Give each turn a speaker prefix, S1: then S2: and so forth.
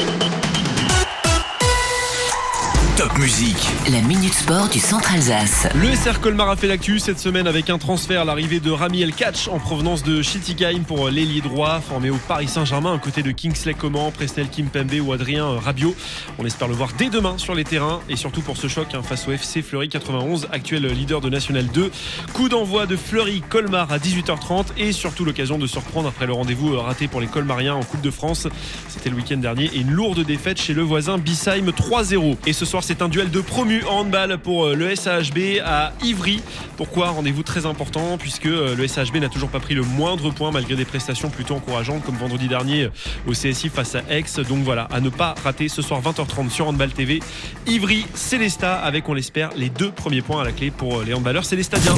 S1: Thank you. Top musique.
S2: La Minute Sport du Centre Alsace.
S3: Le SR Colmar a fait l'actu cette semaine avec un transfert, l'arrivée de Rami El Catch en provenance de Schittigheim pour l'ailier droit, formé au Paris Saint-Germain, à côté de Kingsley Coman, Presnel Kimpembe ou Adrien Rabiot. On espère le voir dès demain sur les terrains et surtout pour ce choc hein, face au FC Fleury 91, actuel leader de National 2. Coup d'envoi de Fleury Colmar à 18h30 et surtout l'occasion de se reprendre après le rendez-vous raté pour les Colmariens en Coupe de France. C'était le week-end dernier et une lourde défaite chez le voisin Bissheim 3-0. Et ce soir, c'est un duel de promu en handball pour euh, le SAHB à Ivry. Pourquoi Rendez-vous très important puisque euh, le SAHB n'a toujours pas pris le moindre point malgré des prestations plutôt encourageantes comme vendredi dernier euh, au CSI face à Aix. Donc voilà, à ne pas rater ce soir 20h30 sur Handball TV. Ivry, Célesta avec, on l'espère, les deux premiers points à la clé pour les handballeurs célestadiens.